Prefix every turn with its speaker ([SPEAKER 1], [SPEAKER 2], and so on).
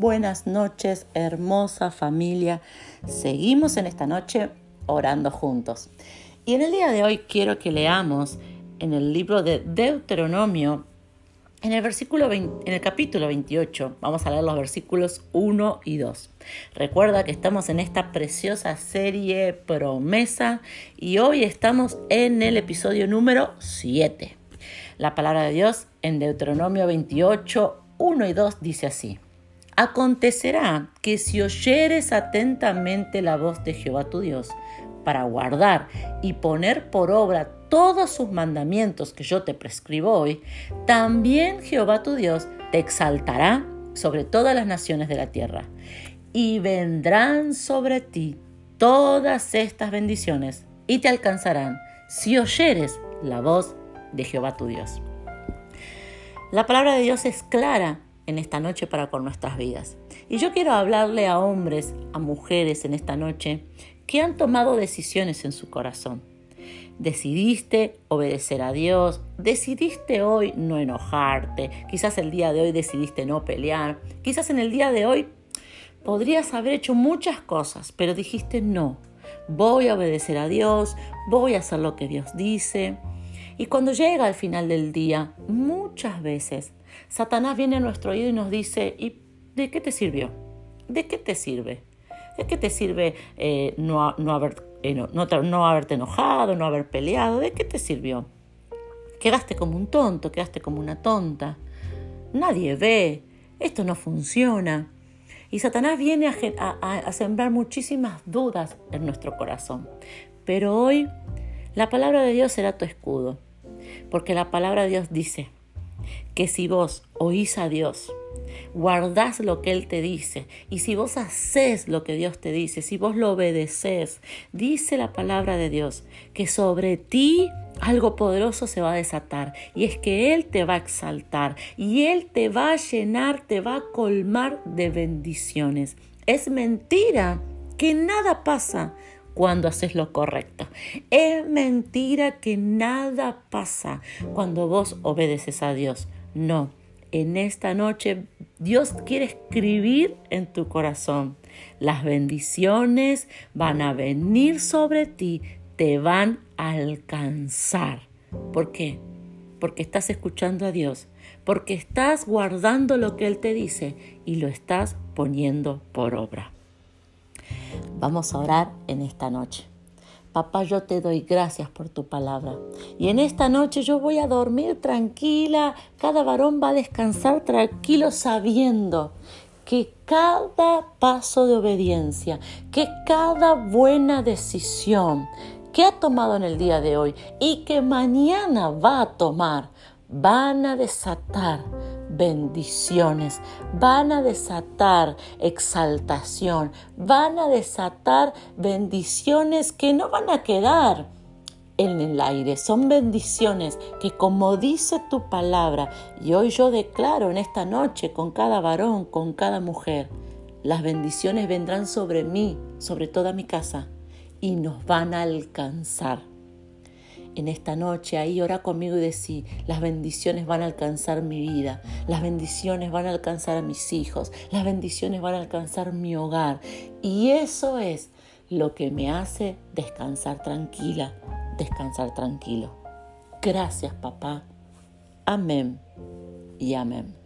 [SPEAKER 1] buenas noches, hermosa familia. Seguimos en esta noche orando juntos. Y en el día de hoy quiero que leamos en el libro de Deuteronomio, en el, versículo en el capítulo 28, vamos a leer los versículos 1 y 2. Recuerda que estamos en esta preciosa serie promesa y hoy estamos en el episodio número 7. La palabra de Dios en Deuteronomio 28, 1 y 2 dice así. Acontecerá que si oyeres atentamente la voz de Jehová tu Dios, para guardar y poner por obra todos sus mandamientos que yo te prescribo hoy, también Jehová tu Dios te exaltará sobre todas las naciones de la tierra. Y vendrán sobre ti todas estas bendiciones y te alcanzarán si oyeres la voz de Jehová tu Dios. La palabra de Dios es clara en esta noche para con nuestras vidas. Y yo quiero hablarle a hombres, a mujeres en esta noche que han tomado decisiones en su corazón. Decidiste obedecer a Dios, decidiste hoy no enojarte, quizás el día de hoy decidiste no pelear, quizás en el día de hoy podrías haber hecho muchas cosas, pero dijiste no, voy a obedecer a Dios, voy a hacer lo que Dios dice, y cuando llega al final del día, muchas veces, Satanás viene a nuestro oído y nos dice, ¿y de qué te sirvió? ¿De qué te sirve? ¿De qué te sirve eh, no, no, haber, eh, no, no, haberte enojado, no haber peleado? ¿De qué te sirvió? Quedaste como un tonto, quedaste como una tonta. Nadie ve, esto no funciona. Y Satanás viene a, a sembrar muchísimas dudas en nuestro corazón. Pero hoy la palabra de Dios será tu escudo. Porque la palabra de Dios dice que si vos oís a Dios, guardás lo que Él te dice, y si vos haces lo que Dios te dice, si vos lo obedeces, dice la palabra de Dios que sobre ti algo poderoso se va a desatar y es que Él te va a exaltar y Él te va a llenar, te va a colmar de bendiciones. Es mentira que nada pasa cuando haces lo correcto. Es mentira que nada pasa cuando vos obedeces a Dios. No, en esta noche Dios quiere escribir en tu corazón. Las bendiciones van a venir sobre ti, te van a alcanzar. ¿Por qué? Porque estás escuchando a Dios, porque estás guardando lo que Él te dice y lo estás poniendo por obra. Vamos a orar en esta noche. Papá, yo te doy gracias por tu palabra. Y en esta noche yo voy a dormir tranquila. Cada varón va a descansar tranquilo sabiendo que cada paso de obediencia, que cada buena decisión que ha tomado en el día de hoy y que mañana va a tomar, van a desatar bendiciones, van a desatar exaltación, van a desatar bendiciones que no van a quedar en el aire, son bendiciones que como dice tu palabra, y hoy yo declaro en esta noche con cada varón, con cada mujer, las bendiciones vendrán sobre mí, sobre toda mi casa, y nos van a alcanzar en esta noche, ahí ora conmigo y decí, las bendiciones van a alcanzar mi vida, las bendiciones van a alcanzar a mis hijos, las bendiciones van a alcanzar mi hogar. Y eso es lo que me hace descansar tranquila, descansar tranquilo. Gracias papá. Amén y amén.